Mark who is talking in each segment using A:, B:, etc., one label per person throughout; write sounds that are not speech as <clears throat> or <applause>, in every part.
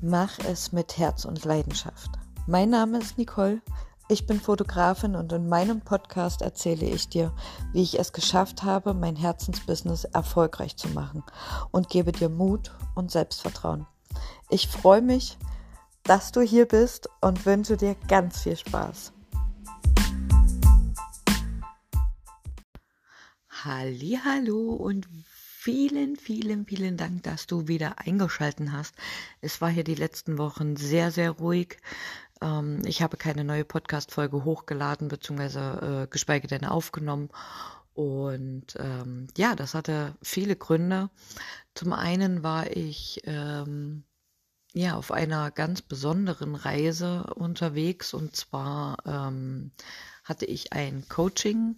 A: Mach es mit Herz und Leidenschaft. Mein Name ist Nicole. Ich bin Fotografin und in meinem Podcast erzähle ich dir, wie ich es geschafft habe, mein Herzensbusiness erfolgreich zu machen und gebe dir Mut und Selbstvertrauen. Ich freue mich, dass du hier bist und wünsche dir ganz viel Spaß. Hallo und vielen, vielen, vielen Dank, dass du wieder eingeschalten hast. Es war hier die letzten Wochen sehr, sehr ruhig. Ähm, ich habe keine neue Podcast-Folge hochgeladen, beziehungsweise äh, geschweige denn aufgenommen. Und ähm, ja, das hatte viele Gründe. Zum einen war ich ähm, ja auf einer ganz besonderen Reise unterwegs und zwar ähm, hatte ich ein Coaching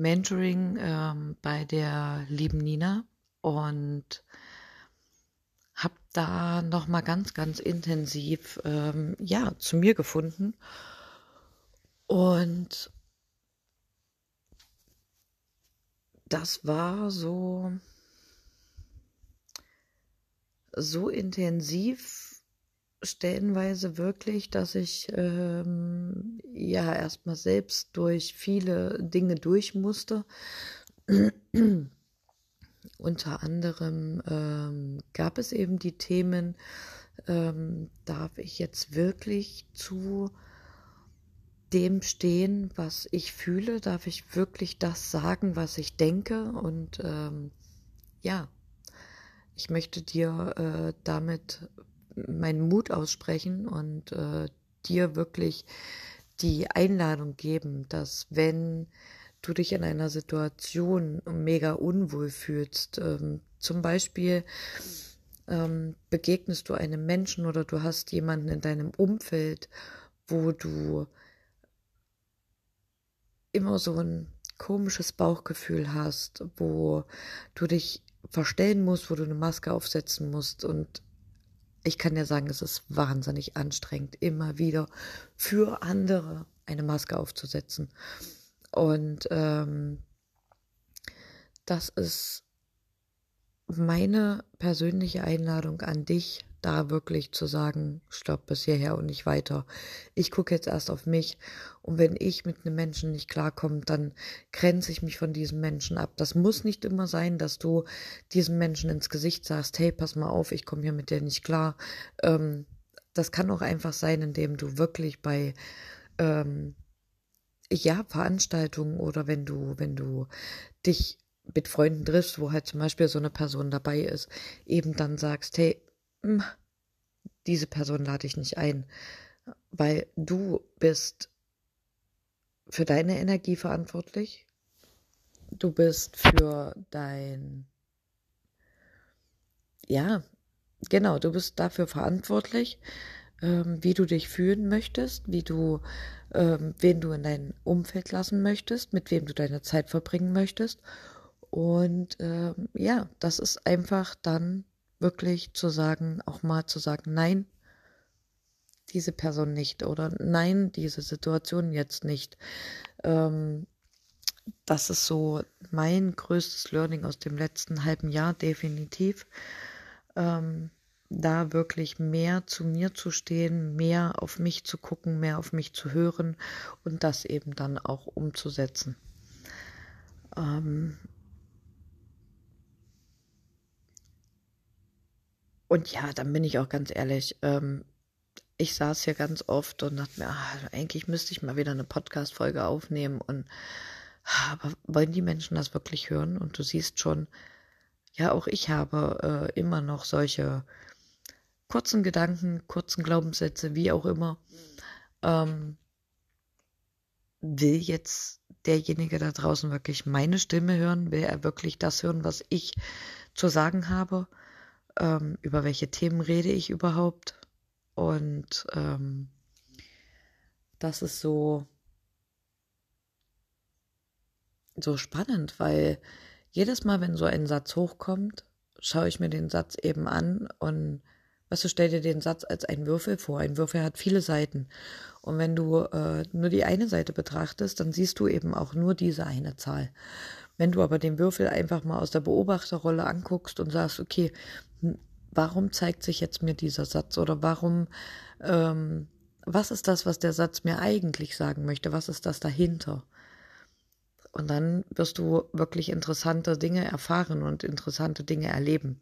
A: Mentoring ähm, bei der lieben Nina und habe da noch mal ganz ganz intensiv ähm, ja zu mir gefunden. Und das war so so intensiv stellenweise wirklich, dass ich ähm, ja erstmal selbst durch viele Dinge durch musste. <clears throat> Unter anderem ähm, gab es eben die Themen, ähm, darf ich jetzt wirklich zu dem stehen, was ich fühle? Darf ich wirklich das sagen, was ich denke? Und ähm, ja, ich möchte dir äh, damit meinen Mut aussprechen und äh, dir wirklich die Einladung geben, dass wenn du dich in einer Situation mega unwohl fühlst, ähm, zum Beispiel ähm, begegnest du einem Menschen oder du hast jemanden in deinem Umfeld, wo du immer so ein komisches Bauchgefühl hast, wo du dich verstellen musst, wo du eine Maske aufsetzen musst und ich kann ja sagen, es ist wahnsinnig anstrengend, immer wieder für andere eine Maske aufzusetzen. Und ähm, das ist meine persönliche Einladung an dich, da wirklich zu sagen, stopp bis hierher und nicht weiter. Ich gucke jetzt erst auf mich und wenn ich mit einem Menschen nicht klarkomme, dann grenze ich mich von diesem Menschen ab. Das muss nicht immer sein, dass du diesem Menschen ins Gesicht sagst, hey, pass mal auf, ich komme hier mit dir nicht klar. Ähm, das kann auch einfach sein, indem du wirklich bei ähm, ja, Veranstaltungen oder wenn du, wenn du dich mit Freunden triffst, wo halt zum Beispiel so eine Person dabei ist, eben dann sagst, hey, hm, diese Person lade ich nicht ein, weil du bist für deine Energie verantwortlich, du bist für dein, ja, genau, du bist dafür verantwortlich, ähm, wie du dich fühlen möchtest, wie du, ähm, wen du in dein Umfeld lassen möchtest, mit wem du deine Zeit verbringen möchtest. Und ähm, ja, das ist einfach dann wirklich zu sagen, auch mal zu sagen, nein, diese Person nicht oder nein, diese Situation jetzt nicht. Ähm, das ist so mein größtes Learning aus dem letzten halben Jahr, definitiv. Ähm, da wirklich mehr zu mir zu stehen, mehr auf mich zu gucken, mehr auf mich zu hören und das eben dann auch umzusetzen. Ähm, Und ja, dann bin ich auch ganz ehrlich, ähm, ich saß hier ganz oft und dachte mir, ach, eigentlich müsste ich mal wieder eine Podcast-Folge aufnehmen und aber wollen die Menschen das wirklich hören? Und du siehst schon, ja, auch ich habe äh, immer noch solche kurzen Gedanken, kurzen Glaubenssätze, wie auch immer. Ähm, will jetzt derjenige da draußen wirklich meine Stimme hören? Will er wirklich das hören, was ich zu sagen habe? Ähm, über welche Themen rede ich überhaupt. Und ähm, das ist so, so spannend, weil jedes Mal, wenn so ein Satz hochkommt, schaue ich mir den Satz eben an und weißt du, stell dir den Satz als einen Würfel vor. Ein Würfel hat viele Seiten. Und wenn du äh, nur die eine Seite betrachtest, dann siehst du eben auch nur diese eine Zahl. Wenn du aber den Würfel einfach mal aus der Beobachterrolle anguckst und sagst, okay, warum zeigt sich jetzt mir dieser Satz oder warum, ähm, was ist das, was der Satz mir eigentlich sagen möchte? Was ist das dahinter? Und dann wirst du wirklich interessante Dinge erfahren und interessante Dinge erleben.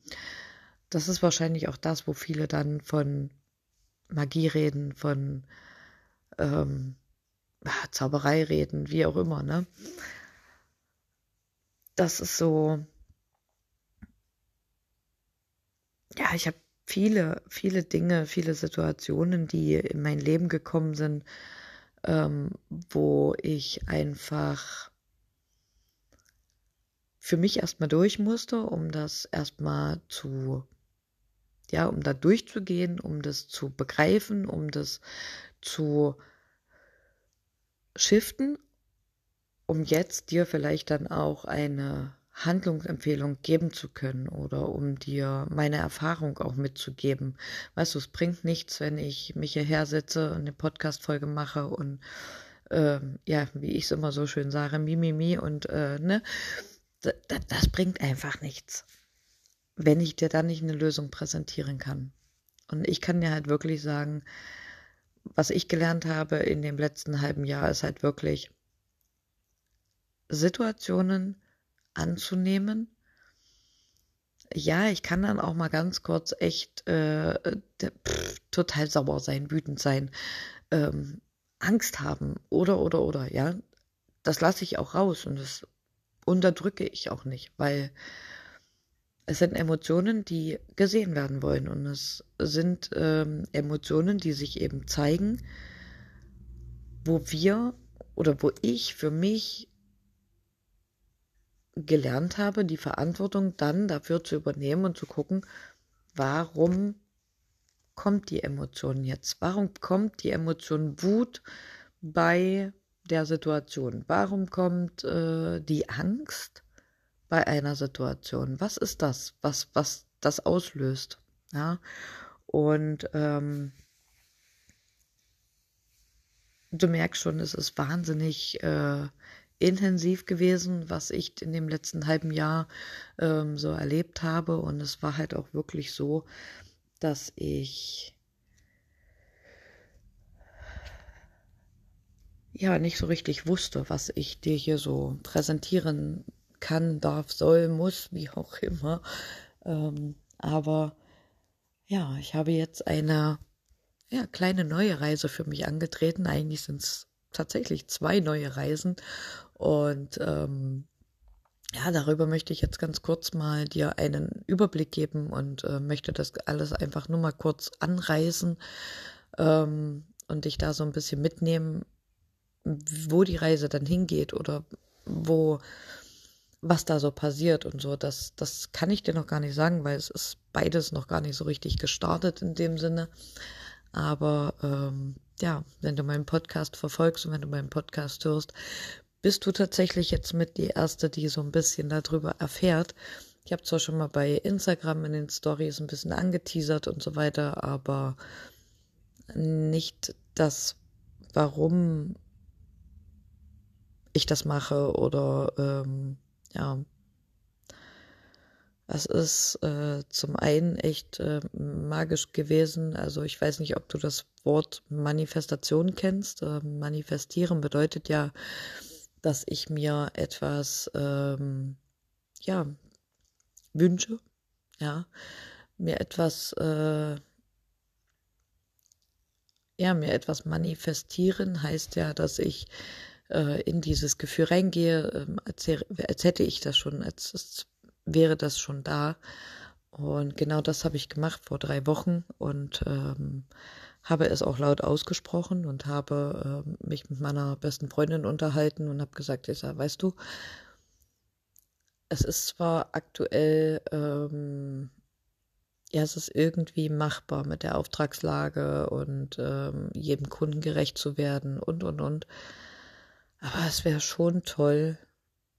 A: Das ist wahrscheinlich auch das, wo viele dann von Magie reden, von ähm, Zauberei reden, wie auch immer, ne? Das ist so. Ja, ich habe viele, viele Dinge, viele Situationen, die in mein Leben gekommen sind, ähm, wo ich einfach für mich erstmal durch musste, um das erstmal zu, ja, um da durchzugehen, um das zu begreifen, um das zu shiften, um jetzt dir vielleicht dann auch eine Handlungsempfehlung geben zu können oder um dir meine Erfahrung auch mitzugeben. Weißt du, es bringt nichts, wenn ich mich hierher setze und eine Podcast-Folge mache und ähm, ja, wie ich es immer so schön sage, Mimimi mi, mi und äh, ne, das, das bringt einfach nichts, wenn ich dir dann nicht eine Lösung präsentieren kann. Und ich kann dir halt wirklich sagen, was ich gelernt habe in dem letzten halben Jahr ist halt wirklich Situationen anzunehmen. Ja, ich kann dann auch mal ganz kurz echt äh, pff, total sauer sein, wütend sein, ähm, Angst haben oder oder oder, ja. Das lasse ich auch raus und das unterdrücke ich auch nicht, weil es sind Emotionen, die gesehen werden wollen und es sind ähm, Emotionen, die sich eben zeigen, wo wir oder wo ich für mich gelernt habe, die Verantwortung dann dafür zu übernehmen und zu gucken, warum kommt die Emotion jetzt? Warum kommt die Emotion Wut bei der Situation? Warum kommt äh, die Angst bei einer Situation? Was ist das, was, was das auslöst? Ja, und ähm, du merkst schon, es ist wahnsinnig äh, intensiv gewesen, was ich in dem letzten halben Jahr ähm, so erlebt habe. Und es war halt auch wirklich so, dass ich ja nicht so richtig wusste, was ich dir hier so präsentieren kann, darf, soll, muss, wie auch immer. Ähm, aber ja, ich habe jetzt eine ja, kleine neue Reise für mich angetreten. Eigentlich sind es tatsächlich zwei neue Reisen. Und ähm, ja, darüber möchte ich jetzt ganz kurz mal dir einen Überblick geben und äh, möchte das alles einfach nur mal kurz anreißen ähm, und dich da so ein bisschen mitnehmen, wo die Reise dann hingeht oder wo was da so passiert und so, das, das kann ich dir noch gar nicht sagen, weil es ist beides noch gar nicht so richtig gestartet in dem Sinne. Aber ähm, ja, wenn du meinen Podcast verfolgst und wenn du meinen Podcast hörst, bist du tatsächlich jetzt mit die Erste, die so ein bisschen darüber erfährt. Ich habe zwar schon mal bei Instagram in den Stories ein bisschen angeteasert und so weiter, aber nicht das, warum ich das mache oder ähm, ja. Es ist äh, zum einen echt äh, magisch gewesen. Also ich weiß nicht, ob du das Wort Manifestation kennst. Äh, manifestieren bedeutet ja, dass ich mir etwas ähm, ja wünsche, ja, mir etwas äh, ja mir etwas manifestieren heißt ja, dass ich äh, in dieses Gefühl reingehe, äh, als, als, hätte ich das schon, als, als wäre das schon da. Und genau das habe ich gemacht vor drei Wochen und ähm, habe es auch laut ausgesprochen und habe äh, mich mit meiner besten Freundin unterhalten und habe gesagt, sag, weißt du, es ist zwar aktuell, ähm, ja, es ist irgendwie machbar mit der Auftragslage und ähm, jedem Kunden gerecht zu werden und, und, und. Aber es wäre schon toll,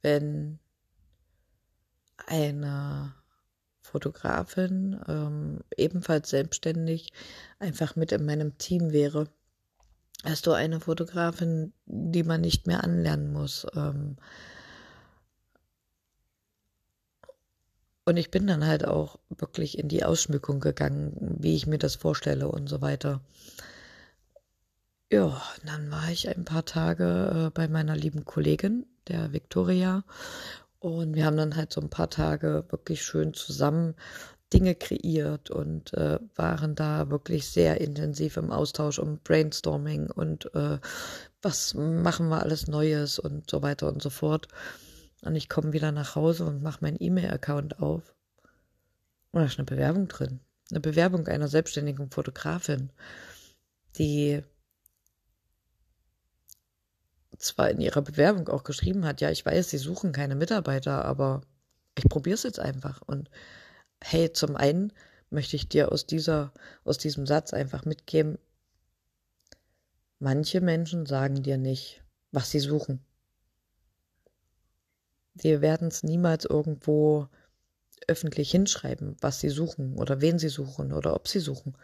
A: wenn eine Fotografin, ähm, ebenfalls selbstständig, einfach mit in meinem Team wäre. Hast du eine Fotografin, die man nicht mehr anlernen muss? Ähm, Und ich bin dann halt auch wirklich in die Ausschmückung gegangen, wie ich mir das vorstelle und so weiter. Ja, dann war ich ein paar Tage äh, bei meiner lieben Kollegin, der Victoria. Und wir haben dann halt so ein paar Tage wirklich schön zusammen Dinge kreiert und äh, waren da wirklich sehr intensiv im Austausch um Brainstorming und äh, was machen wir alles Neues und so weiter und so fort. Und ich komme wieder nach Hause und mache meinen E-Mail-Account auf. Und da ist eine Bewerbung drin. Eine Bewerbung einer selbstständigen Fotografin, die zwar in ihrer Bewerbung auch geschrieben hat, ja, ich weiß, sie suchen keine Mitarbeiter, aber ich probiere es jetzt einfach. Und hey, zum einen möchte ich dir aus dieser, aus diesem Satz einfach mitgeben, manche Menschen sagen dir nicht, was sie suchen. Wir werden es niemals irgendwo öffentlich hinschreiben, was sie suchen oder wen sie suchen oder ob sie suchen.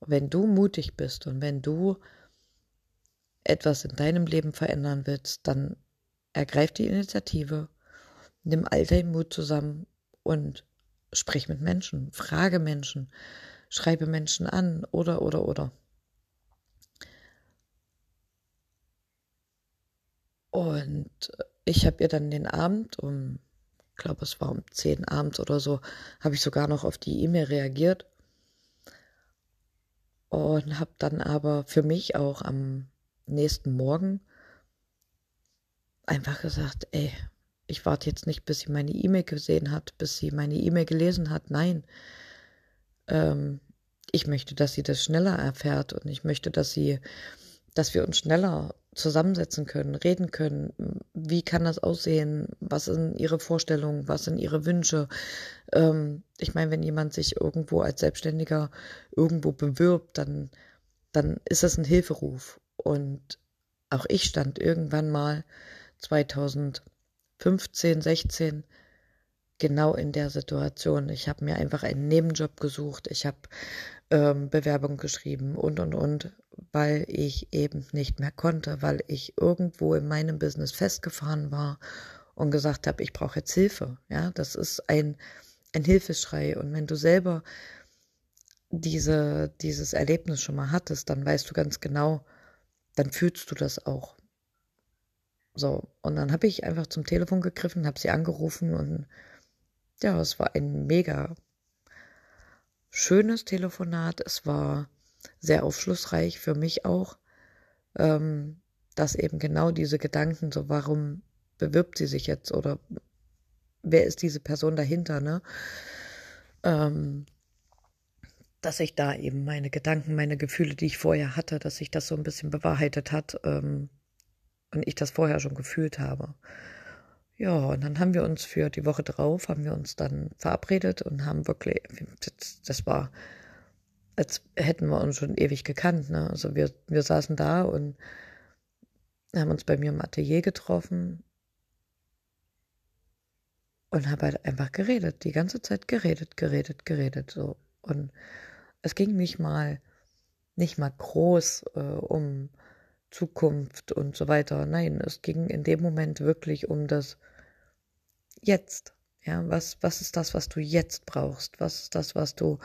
A: Wenn du mutig bist und wenn du etwas in deinem Leben verändern willst, dann ergreif die Initiative, nimm all deinen Mut zusammen und sprich mit Menschen, frage Menschen, schreibe Menschen an. Oder oder oder. Und ich habe ihr dann den Abend um, ich glaube es war um 10 abends oder so, habe ich sogar noch auf die E-Mail reagiert. Und habe dann aber für mich auch am nächsten Morgen einfach gesagt, ey, ich warte jetzt nicht, bis sie meine E-Mail gesehen hat, bis sie meine E-Mail gelesen hat. Nein. Ähm, ich möchte, dass sie das schneller erfährt und ich möchte, dass sie, dass wir uns schneller zusammensetzen können, reden können. Wie kann das aussehen? Was sind ihre Vorstellungen? Was sind ihre Wünsche? Ähm, ich meine, wenn jemand sich irgendwo als Selbstständiger irgendwo bewirbt, dann, dann ist das ein Hilferuf. Und auch ich stand irgendwann mal 2015, 16 genau in der Situation. Ich habe mir einfach einen Nebenjob gesucht. Ich habe ähm, Bewerbung geschrieben und, und, und weil ich eben nicht mehr konnte, weil ich irgendwo in meinem Business festgefahren war und gesagt habe, ich brauche jetzt Hilfe. Ja, das ist ein, ein Hilfeschrei. Und wenn du selber diese, dieses Erlebnis schon mal hattest, dann weißt du ganz genau, dann fühlst du das auch. So, und dann habe ich einfach zum Telefon gegriffen, habe sie angerufen und ja, es war ein mega schönes Telefonat. Es war sehr aufschlussreich für mich auch, ähm, dass eben genau diese Gedanken, so warum bewirbt sie sich jetzt oder wer ist diese Person dahinter, ne? Ähm, dass sich da eben meine Gedanken, meine Gefühle, die ich vorher hatte, dass sich das so ein bisschen bewahrheitet hat ähm, und ich das vorher schon gefühlt habe. Ja, und dann haben wir uns für die Woche drauf, haben wir uns dann verabredet und haben wirklich, das, das war als hätten wir uns schon ewig gekannt. Ne? Also wir, wir saßen da und haben uns bei mir im Atelier getroffen und haben halt einfach geredet, die ganze Zeit geredet, geredet, geredet. So. Und es ging nicht mal, nicht mal groß äh, um Zukunft und so weiter. Nein, es ging in dem Moment wirklich um das Jetzt. Ja, was, was ist das, was du jetzt brauchst? Was ist das, was du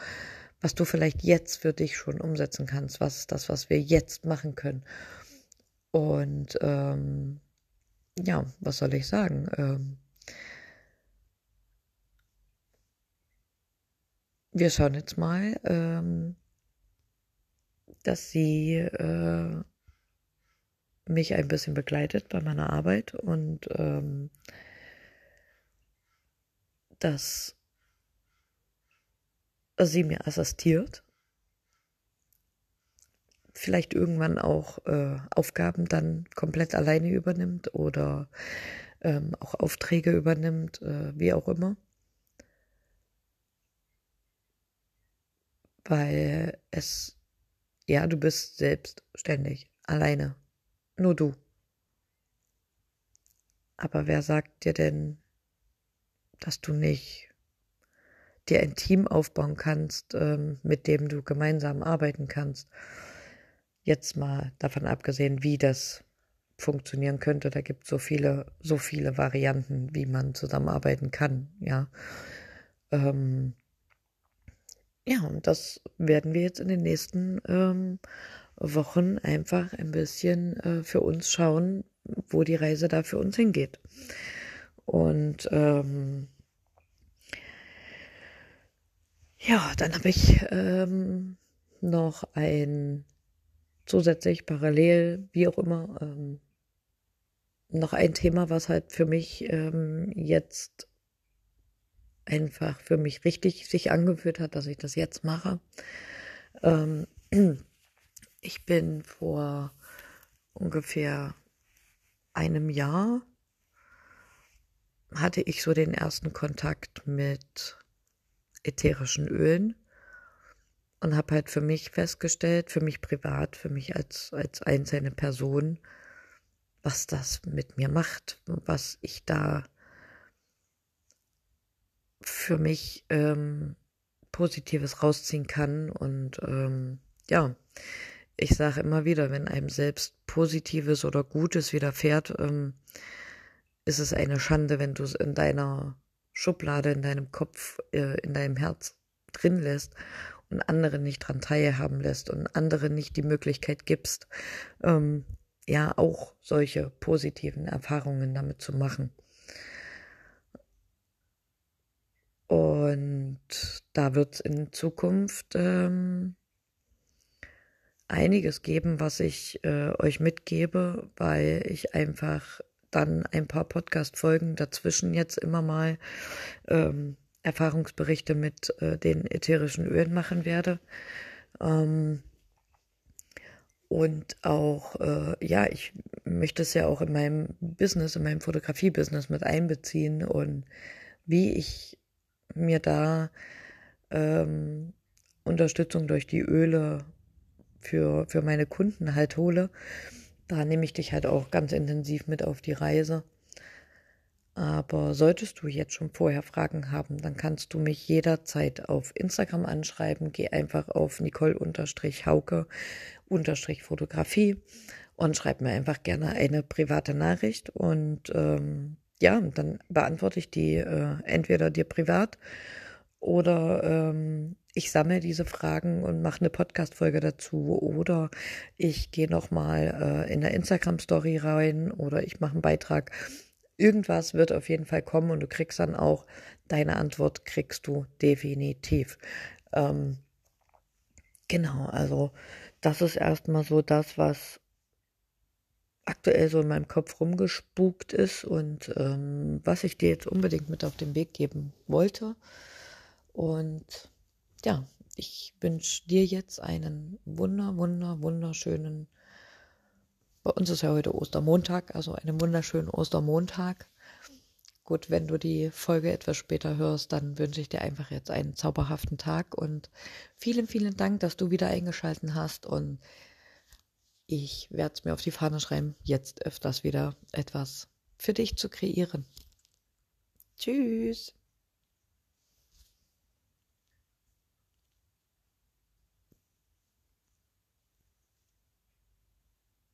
A: was du vielleicht jetzt für dich schon umsetzen kannst. Was ist das, was wir jetzt machen können? Und ähm, ja, was soll ich sagen? Ähm, wir schauen jetzt mal, ähm, dass sie äh, mich ein bisschen begleitet bei meiner Arbeit und ähm, dass sie mir assistiert. Vielleicht irgendwann auch äh, Aufgaben dann komplett alleine übernimmt oder ähm, auch Aufträge übernimmt, äh, wie auch immer. Weil es, ja, du bist selbstständig, alleine, nur du. Aber wer sagt dir denn, dass du nicht dir ein Team aufbauen kannst, ähm, mit dem du gemeinsam arbeiten kannst. Jetzt mal davon abgesehen, wie das funktionieren könnte. Da gibt es so viele, so viele Varianten, wie man zusammenarbeiten kann, ja. Ähm, ja, und das werden wir jetzt in den nächsten ähm, Wochen einfach ein bisschen äh, für uns schauen, wo die Reise da für uns hingeht. Und ähm, ja, dann habe ich ähm, noch ein zusätzlich parallel, wie auch immer, ähm, noch ein Thema, was halt für mich ähm, jetzt einfach für mich richtig sich angefühlt hat, dass ich das jetzt mache. Ähm, <clears throat> ich bin vor ungefähr einem Jahr hatte ich so den ersten Kontakt mit ätherischen Ölen und habe halt für mich festgestellt, für mich privat, für mich als, als einzelne Person, was das mit mir macht, was ich da für mich ähm, Positives rausziehen kann. Und ähm, ja, ich sage immer wieder, wenn einem selbst Positives oder Gutes widerfährt, ähm, ist es eine Schande, wenn du es in deiner Schublade, in deinem Kopf, äh, in deinem Herz drin lässt und andere nicht dran teilhaben lässt und andere nicht die Möglichkeit gibst, ähm, ja auch solche positiven Erfahrungen damit zu machen. Und da wird es in Zukunft ähm, einiges geben, was ich äh, euch mitgebe, weil ich einfach dann ein paar Podcast-Folgen dazwischen jetzt immer mal ähm, Erfahrungsberichte mit äh, den ätherischen Ölen machen werde. Ähm, und auch, äh, ja, ich möchte es ja auch in meinem Business, in meinem Fotografie-Business mit einbeziehen und wie ich mir da ähm, Unterstützung durch die Öle für, für meine Kunden halt hole. Da nehme ich dich halt auch ganz intensiv mit auf die Reise. Aber solltest du jetzt schon vorher Fragen haben, dann kannst du mich jederzeit auf Instagram anschreiben. Geh einfach auf Nicole-Hauke-Fotografie und schreib mir einfach gerne eine private Nachricht. Und ähm, ja, dann beantworte ich die äh, entweder dir privat oder ähm, ich sammle diese Fragen und mache eine Podcast-Folge dazu oder ich gehe nochmal äh, in der Instagram-Story rein oder ich mache einen Beitrag Irgendwas wird auf jeden Fall kommen und du kriegst dann auch deine Antwort, kriegst du definitiv. Ähm, genau, also das ist erstmal so das, was aktuell so in meinem Kopf rumgespukt ist und ähm, was ich dir jetzt unbedingt mit auf den Weg geben wollte. Und ja, ich wünsche dir jetzt einen wunder, wunder, wunderschönen bei uns ist ja heute Ostermontag, also einen wunderschönen Ostermontag. Gut, wenn du die Folge etwas später hörst, dann wünsche ich dir einfach jetzt einen zauberhaften Tag und vielen, vielen Dank, dass du wieder eingeschaltet hast und ich werde es mir auf die Fahne schreiben, jetzt öfters wieder etwas für dich zu kreieren. Tschüss.